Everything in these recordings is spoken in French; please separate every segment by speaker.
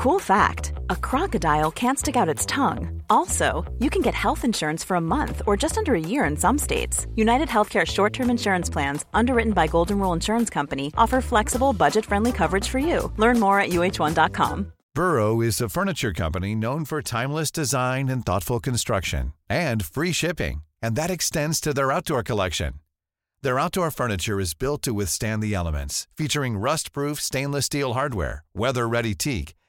Speaker 1: Cool fact a crocodile can't stick out its tongue. Also, you can get health insurance for a month or just under a year in some states. United Healthcare short term insurance plans, underwritten by Golden Rule Insurance Company, offer flexible, budget friendly coverage for you. Learn more at uh1.com.
Speaker 2: Burrow is a furniture company known for timeless design and thoughtful construction and free shipping, and that extends to their outdoor collection. Their outdoor furniture is built to withstand the elements, featuring rust proof stainless steel hardware, weather ready teak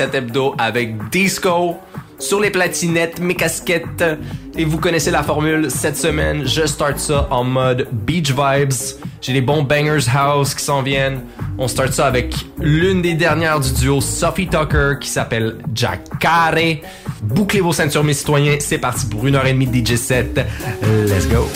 Speaker 3: Cet hebdo avec Disco sur les platinettes, mes casquettes. Et vous connaissez la formule, cette semaine, je start ça en mode beach vibes. J'ai des bons bangers house qui s'en viennent. On start ça avec l'une des dernières du duo Sophie Tucker qui s'appelle Jack Carré. Bouclez vos ceintures, mes citoyens. C'est parti pour une heure et demie de DJ 7. Let's go.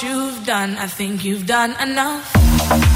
Speaker 4: You've done, I think you've done enough.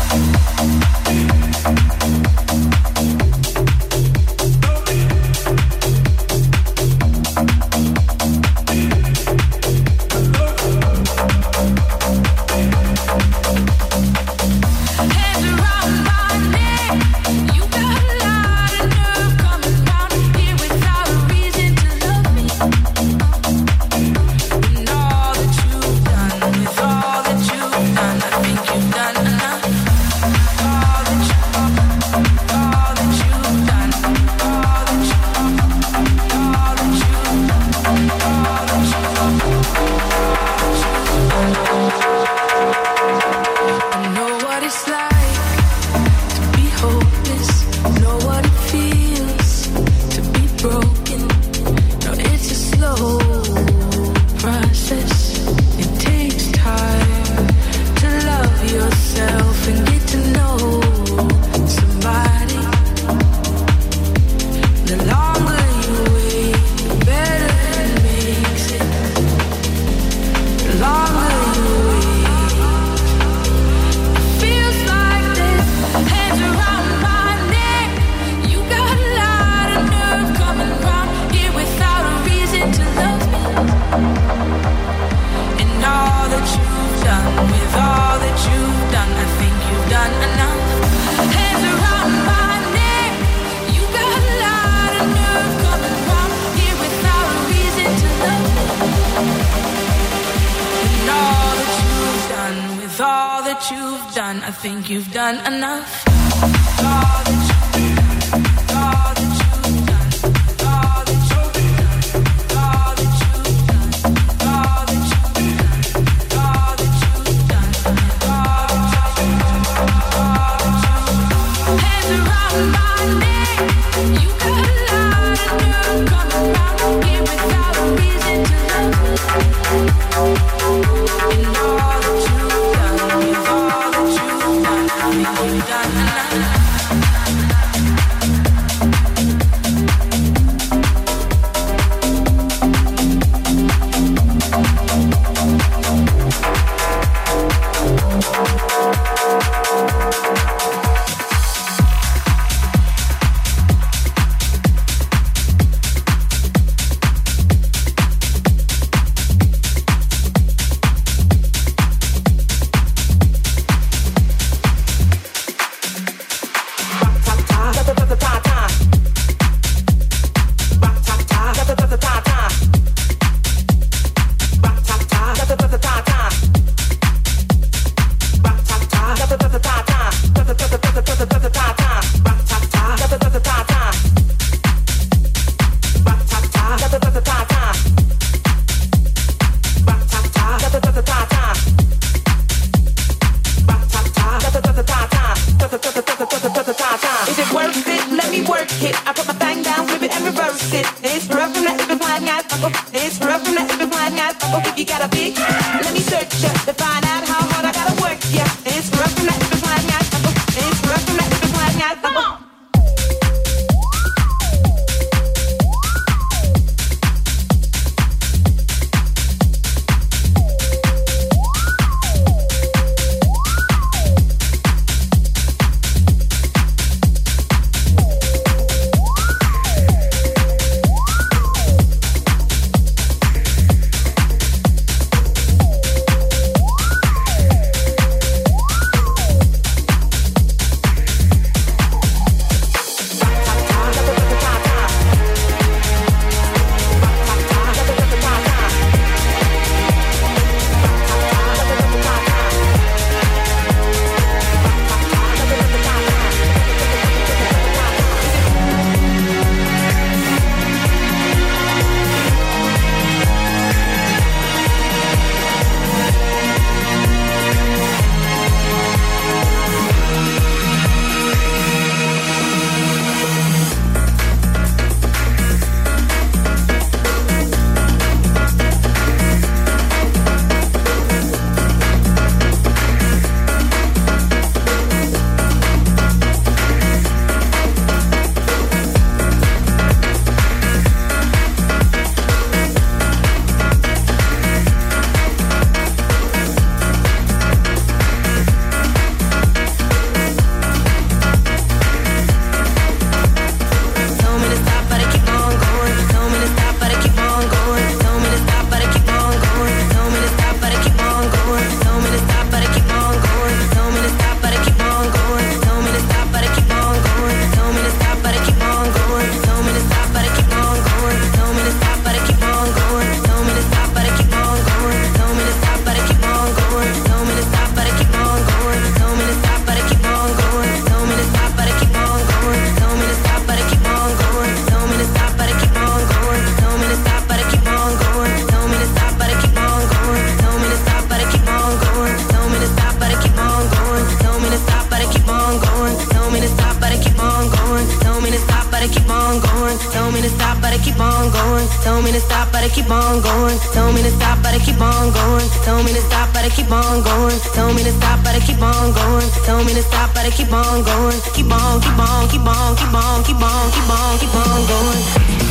Speaker 5: I keep on going. Tell me to stop, but I keep on going. Tell me to stop, but I keep on going. Tell me to stop, but I keep on going. Tell me to stop, but I keep on going. Keep on, keep on, keep on, keep on, keep on, keep on, keep on going.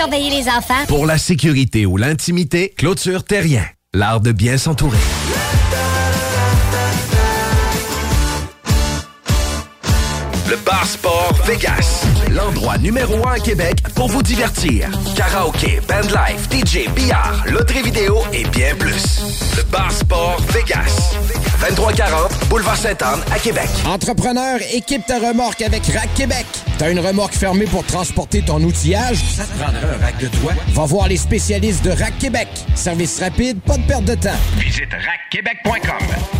Speaker 6: Peux-tu aller surveiller les enfants?
Speaker 7: Pour la sécurité ou l'intimité, Clôture Terrien. L'art de bien s'entourer. Le Bar Sport Vegas. L'endroit numéro un à Québec pour vous divertir. Karaoke, bandlife, DJ, billard, loterie vidéo et bien plus. Le Bar Sport Vegas. 2340 Boulevard Sainte-Anne à Québec.
Speaker 8: Entrepreneur, équipe ta remorque avec Rack Québec. T'as une remorque fermée pour transporter ton outillage? Ça te prendra un rack de toi? Va voir les spécialistes de Rack Québec. Service rapide, pas de perte de temps.
Speaker 9: Visite rackquebec.com.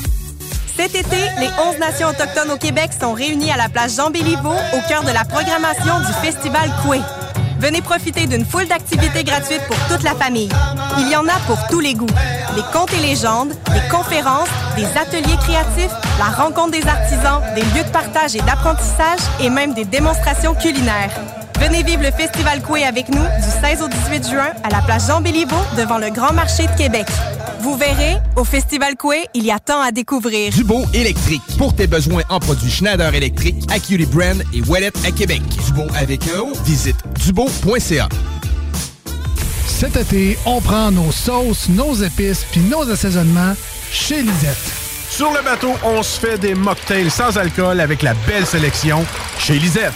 Speaker 10: Cet été, les 11 nations autochtones au Québec sont réunies à la place Jean Béliveau au cœur de la programmation du Festival Coué. Venez profiter d'une foule d'activités gratuites pour toute la famille. Il y en a pour tous les goûts. Des contes et légendes, des conférences, des ateliers créatifs, la rencontre des artisans, des lieux de partage et d'apprentissage et même des démonstrations culinaires. Venez vivre le Festival Coué avec nous du 16 au 18 juin à la place Jean Béliveau devant le Grand Marché de Québec. Vous verrez, au Festival Coué, il y a tant à découvrir.
Speaker 11: Dubo électrique. Pour tes besoins en produits Schneider électrique, Acuity Brand et Wallet à Québec. Dubo avec un O. Visite dubo.ca.
Speaker 12: Cet été, on prend nos sauces, nos épices puis nos assaisonnements chez Lisette.
Speaker 13: Sur le bateau, on se fait des mocktails sans alcool avec la belle sélection chez Lisette.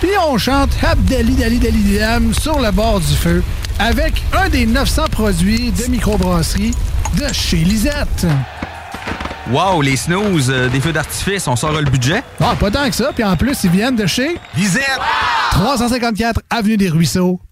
Speaker 12: Puis on chante Abdali Dali Dali Dam sur le bord du feu avec un des 900 produits de microbrasserie de chez Lisette.
Speaker 14: Wow, les snooze, euh, des feux d'artifice, on sort le budget?
Speaker 12: Ah, pas tant que ça. Puis en plus, ils viennent de chez
Speaker 14: Lisette!
Speaker 12: 354 Avenue des Ruisseaux,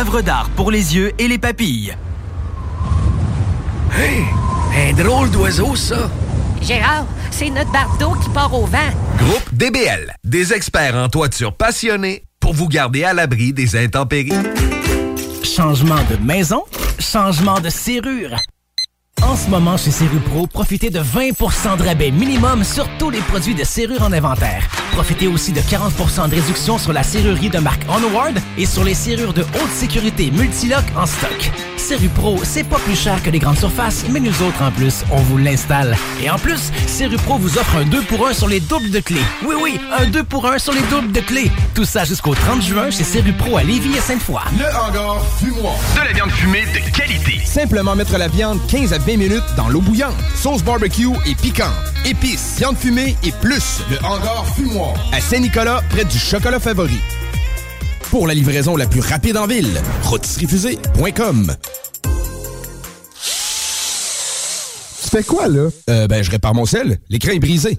Speaker 15: œuvre d'art pour les yeux et les papilles.
Speaker 7: Hey! Un drôle d'oiseau, ça!
Speaker 6: Gérard, c'est notre bardeau qui part au vent.
Speaker 7: Groupe DBL, des experts en toiture passionnés pour vous garder à l'abri des intempéries.
Speaker 16: Changement de maison, changement de serrure. En ce moment, chez Serrupro, profitez de 20% de rabais minimum sur tous les produits de serrure en inventaire. Profitez aussi de 40% de réduction sur la serrurerie de marque Onward et sur les serrures de haute sécurité Multilock en stock. Serrupro, c'est pas plus cher que les grandes surfaces, mais nous autres, en plus, on vous l'installe. Et en plus, Serrupro vous offre un 2 pour 1 sur les doubles de clés. Oui, oui, un 2 pour 1 sur les doubles de clés. Tout ça jusqu'au 30 juin chez Serrupro à Lévis et Sainte-Foy.
Speaker 9: Le hangar fumoir.
Speaker 17: De la viande fumée de qualité.
Speaker 11: Simplement mettre la viande 15 à 20 minutes dans l'eau bouillante. Sauce barbecue et piquante. Épices, viande fumée et plus.
Speaker 9: Le hangar fumoir.
Speaker 11: À Saint-Nicolas, près du chocolat favori. Pour la livraison la plus rapide en ville, rôtisseriefusée.com.
Speaker 18: Tu fais quoi, là?
Speaker 11: Euh, ben, je répare mon sel. L'écran est brisé.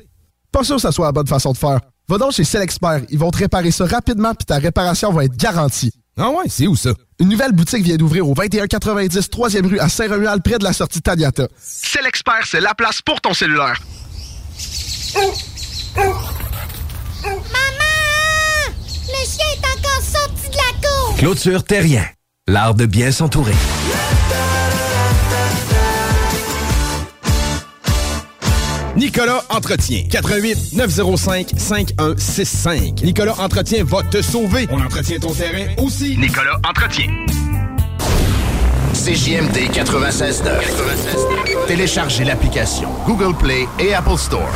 Speaker 18: Pas sûr que ça soit la bonne façon de faire. Va donc chez Expert. Ils vont te réparer ça rapidement puis ta réparation va être garantie.
Speaker 11: Ah ouais, c'est où ça?
Speaker 18: Une nouvelle boutique vient d'ouvrir au 2190 3e rue à Saint-Romuald, près de la sortie Taniata.
Speaker 19: Expert, c'est la place pour ton cellulaire.
Speaker 6: Maman! Le chien est encore sorti de la cour!
Speaker 7: Clôture Terrien, l'art de bien s'entourer.
Speaker 11: Nicolas Entretien. 88 905 5165. Nicolas Entretien va te sauver. On entretient ton terrain aussi.
Speaker 17: Nicolas Entretien.
Speaker 7: CJMD 96.9. Téléchargez l'application Google Play et Apple Store.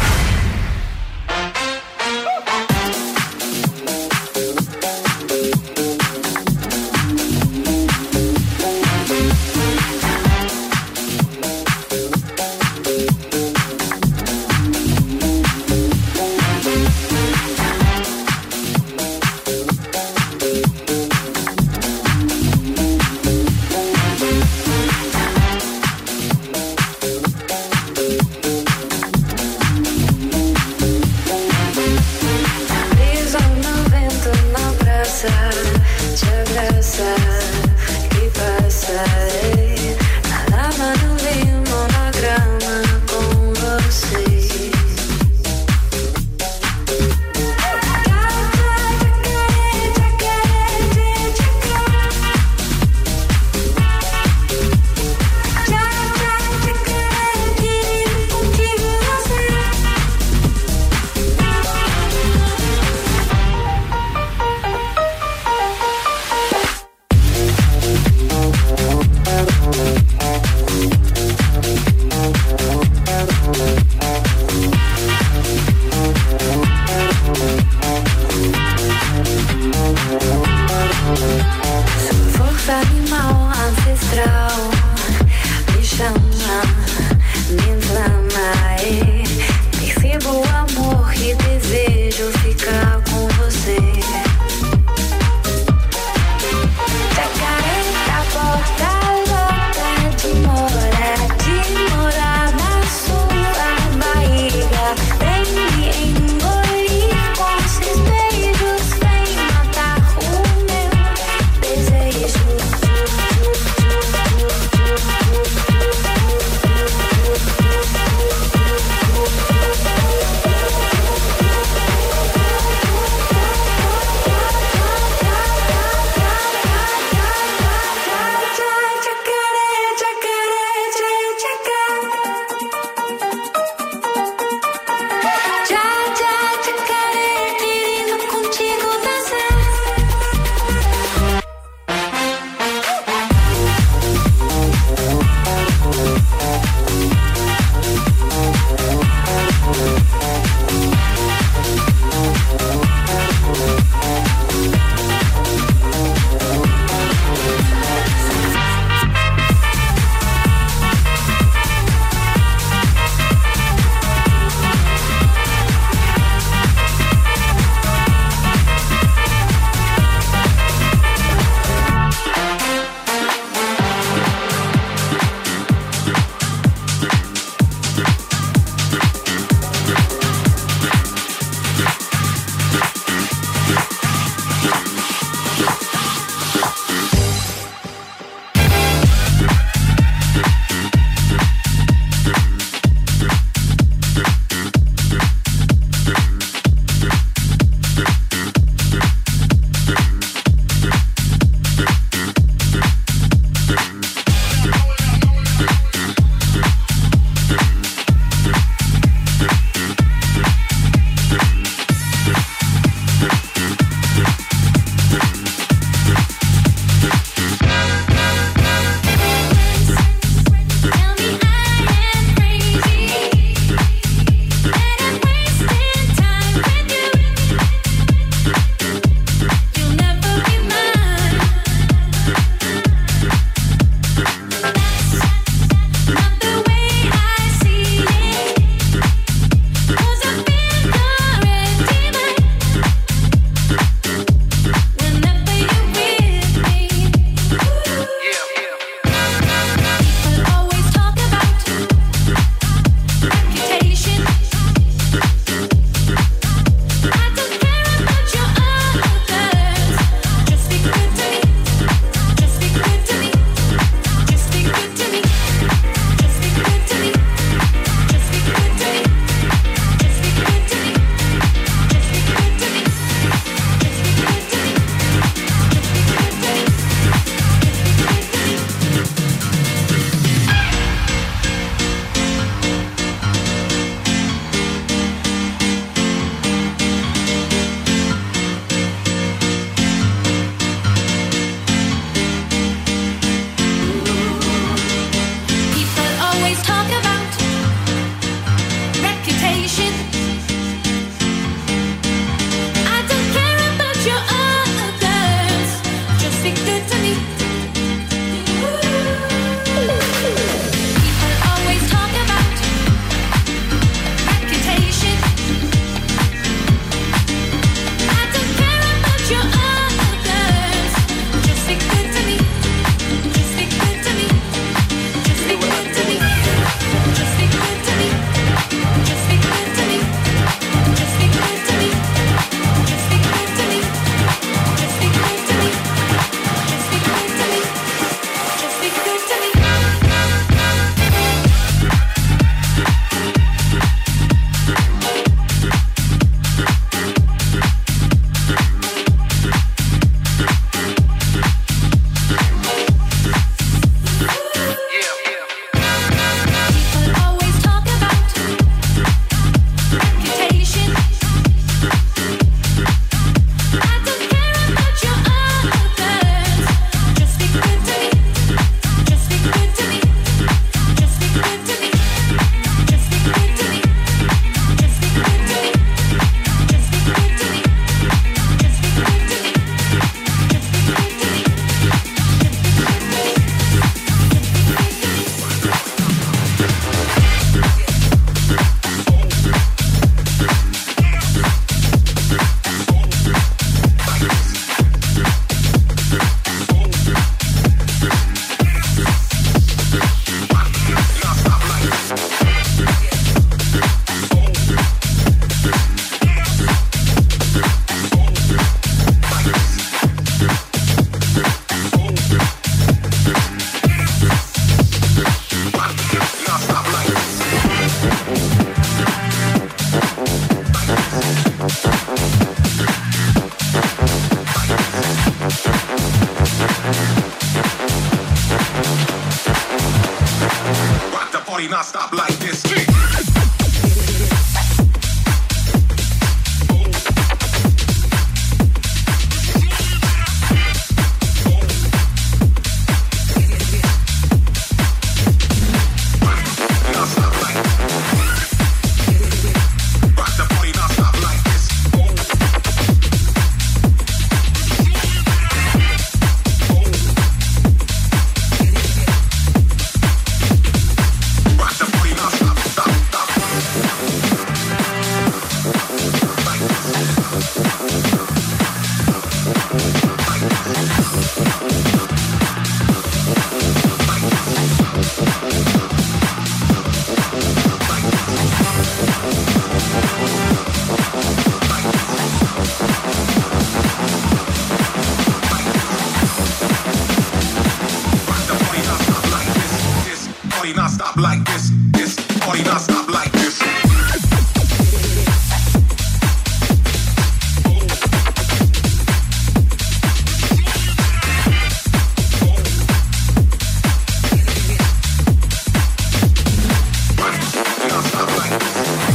Speaker 4: Something.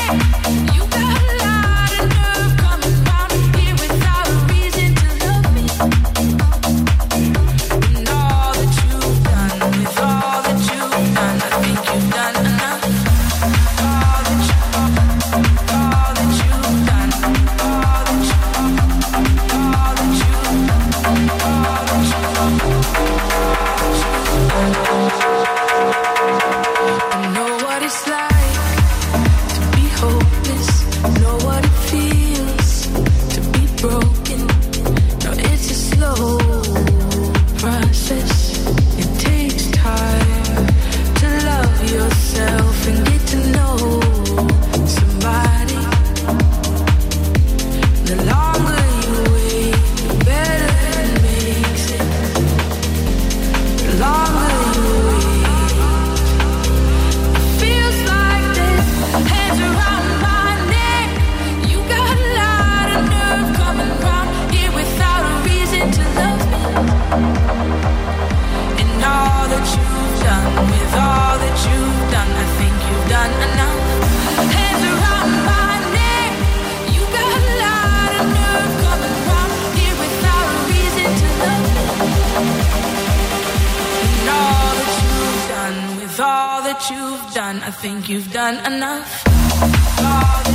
Speaker 4: you got done, I think you've done enough.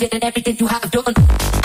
Speaker 4: And
Speaker 5: everything you have done.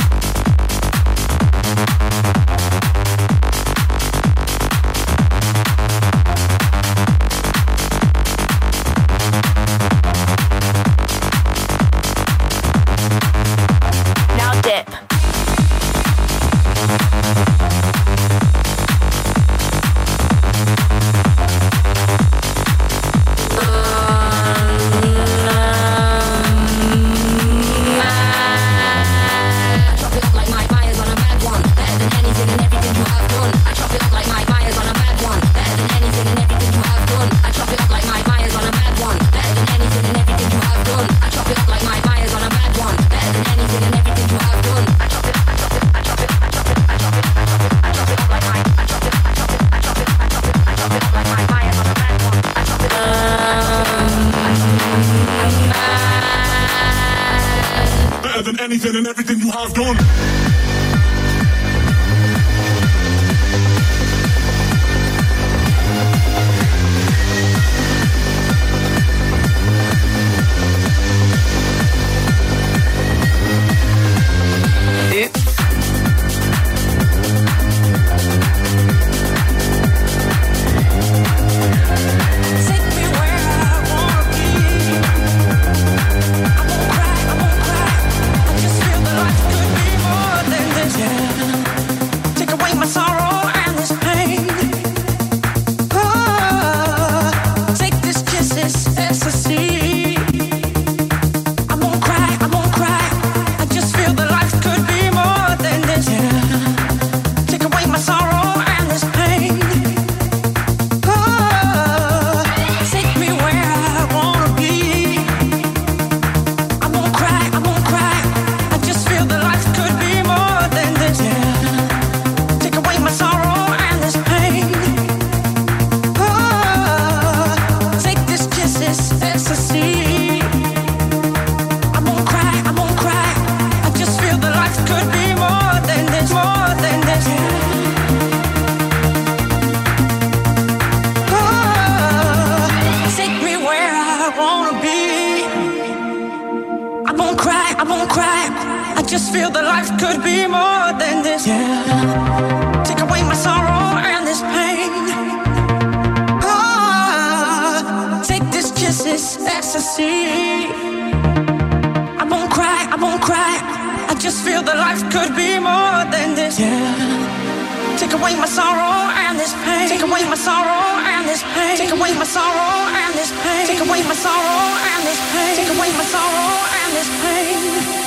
Speaker 20: feel that life could be more than this. Yeah. Take away my sorrow and this pain. Ah, take this kiss, it's ecstasy. I won't cry, I won't cry. I just feel that life could be more than this. Yeah.
Speaker 4: Take away my sorrow and this pain. Take away my sorrow and this pain. Take away my sorrow and this pain. Take away my sorrow and this pain. Take away my sorrow and this pain.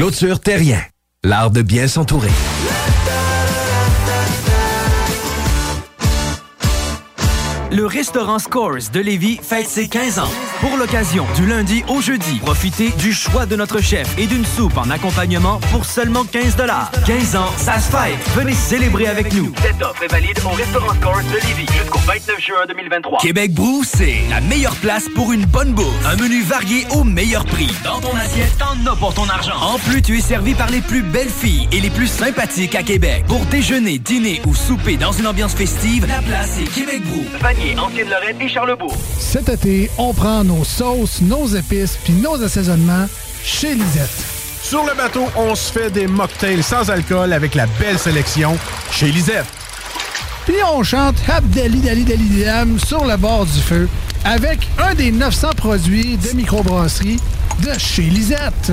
Speaker 7: Clôture Terrien, l'art de bien s'entourer.
Speaker 15: Le restaurant Scores de Lévis fête ses 15 ans. Pour l'occasion, du lundi au jeudi, profitez du choix de notre chef et d'une soupe en accompagnement pour seulement 15 15 ans, ça se fête. Venez célébrer avec nous.
Speaker 21: Cette offre est valide au restaurant Scores de Lévis jusqu'au 29 juin 2023.
Speaker 15: Québec Brou, c'est la meilleure place pour une bonne bouffe. Un menu varié au meilleur prix. Dans ton assiette, t'en as pour ton argent. En plus, tu es servi par les plus belles filles et les plus sympathiques à Québec. Pour déjeuner, dîner ou souper dans une ambiance festive, la place est Québec Brou.
Speaker 21: Vanier, Ancienne-Lorraine et Charlebourg.
Speaker 12: Cet été, on prend nos sauces, nos épices puis nos assaisonnements chez Lisette.
Speaker 22: Sur le bateau, on se fait des mocktails sans alcool avec la belle sélection chez Lisette.
Speaker 12: Puis on chante Abdali Dali Dali Dam sur le bord du feu avec un des 900 produits de microbrasserie de chez Lisette.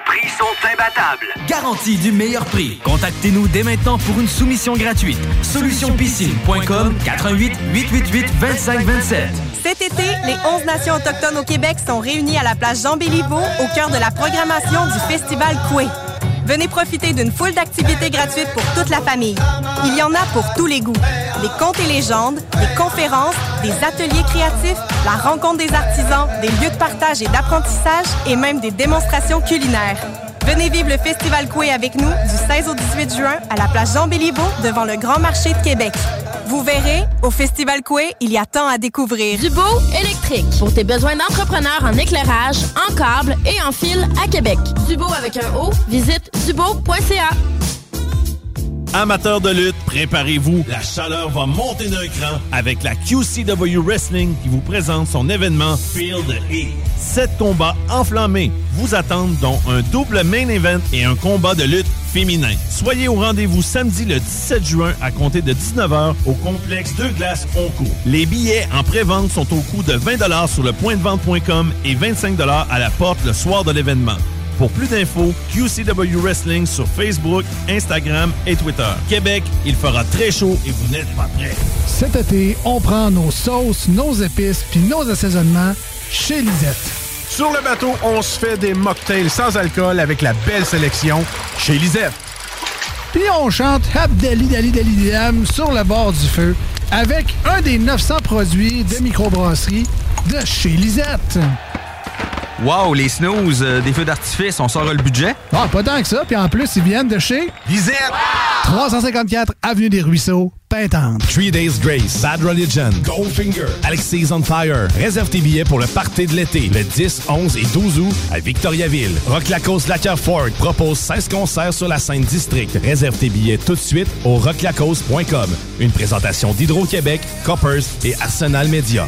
Speaker 15: Garantie du meilleur prix. Contactez-nous dès maintenant pour une soumission gratuite. Solutionpiscine.com 88 888 2527.
Speaker 23: Cet été, les 11 nations autochtones au Québec sont réunies à la place Jean Béliveau au cœur de la programmation du Festival Coué. Venez profiter d'une foule d'activités gratuites pour toute la famille. Il y en a pour tous les goûts. Des contes et légendes, des conférences, des ateliers créatifs, la rencontre des artisans, des lieux de partage et d'apprentissage et même des démonstrations culinaires. Venez vivre le Festival Coué avec nous du 16 au 18 juin à la place Jean Béliveau devant le Grand Marché de Québec. Vous verrez, au Festival Coué, il y a tant à découvrir.
Speaker 24: Dubo électrique. Pour tes besoins d'entrepreneur en éclairage, en câble et en fil à Québec. Dubo avec un O, visite dubo.ca.
Speaker 25: Amateurs de lutte, préparez-vous. La chaleur va monter d'un cran avec la QCW Wrestling qui vous présente son événement Field Heat. Sept combats enflammés vous attendent dont un double main event et un combat de lutte féminin. Soyez au rendez-vous samedi le 17 juin à compter de 19h au complexe Deux Glaces Oncourt. Les billets en pré-vente sont au coût de 20 sur le point de vente.com et 25 à la porte le soir de l'événement. Pour plus d'infos, QCW Wrestling sur Facebook, Instagram et Twitter. Québec, il fera très chaud et vous n'êtes pas prêts.
Speaker 12: Cet été, on prend nos sauces, nos épices puis nos assaisonnements chez Lisette.
Speaker 22: Sur le bateau, on se fait des mocktails sans alcool avec la belle sélection chez Lisette.
Speaker 12: Puis on chante Abdali Dali Dali Dam sur le bord du feu avec un des 900 produits de microbrasserie de chez Lisette.
Speaker 26: Wow, les snooze, euh, des feux d'artifice, on sort le budget?
Speaker 12: Ah, pas tant que ça. Puis en plus, ils viennent de chez...
Speaker 25: Lisette!
Speaker 12: 354 Avenue des Ruisseaux, Pintante.
Speaker 25: Three Days Grace, Bad Religion, Goldfinger, Alexis on Fire. Réserve tes billets pour le party de l'été, le 10, 11 et 12 août à Victoriaville. Rock Lacoste Lacker Ford propose 16 concerts sur la scène district. Réserve tes billets tout de suite au rocklacoste.com. Une présentation d'Hydro-Québec, Coppers et Arsenal Media.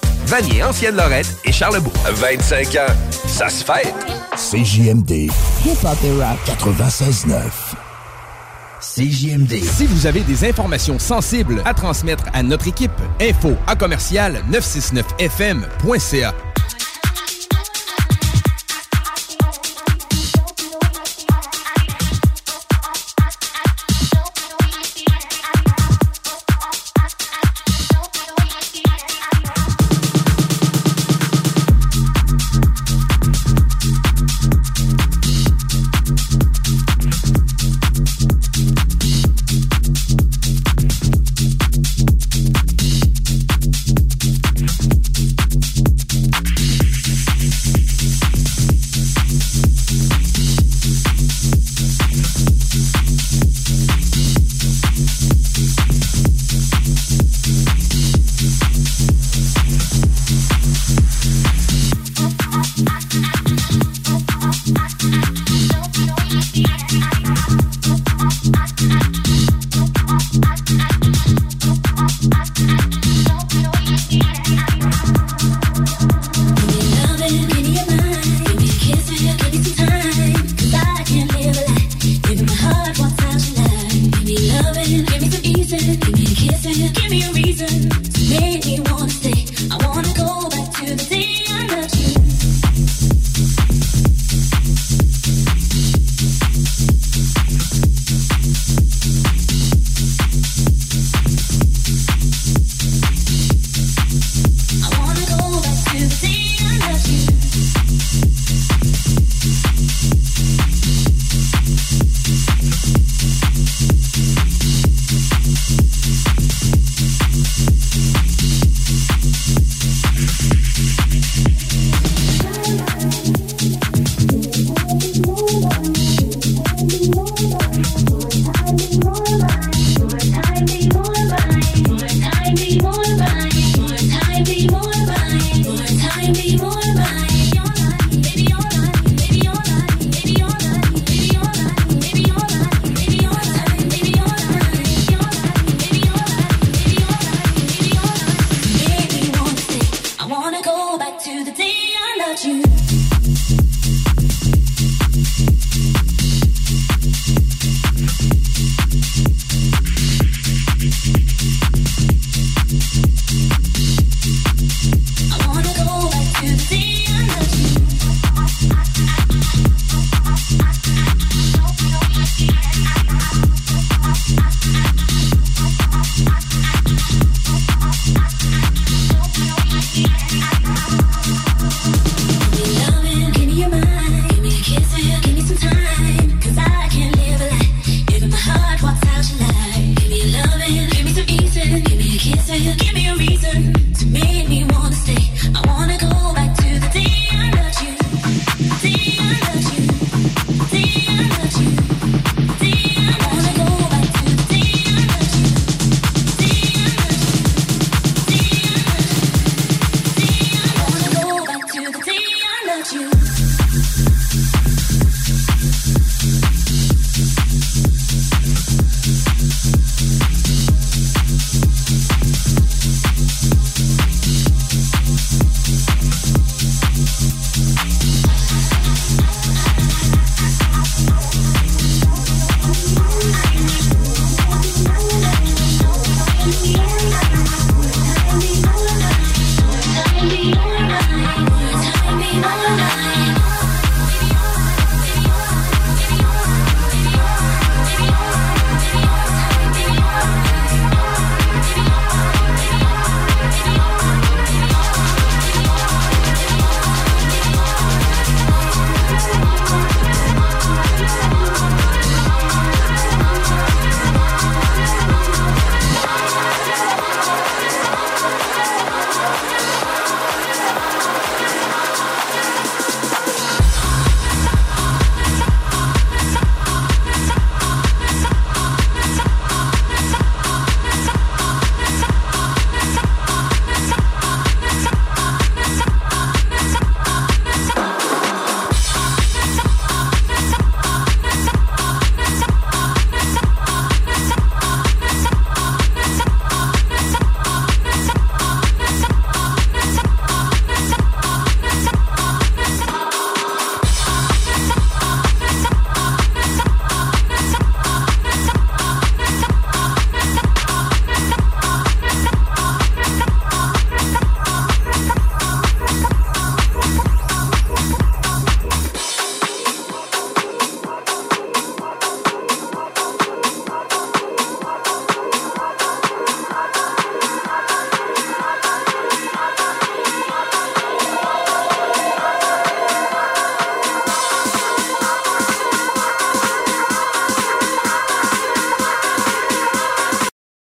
Speaker 7: Vanier, Ancienne Lorette et Charlebourg. 25 ans, ça se fait.
Speaker 27: CJMD. Hip-hop et rap. 96.9.
Speaker 11: CJMD. Si vous avez des informations sensibles à transmettre à notre équipe, info à commercial 969fm.ca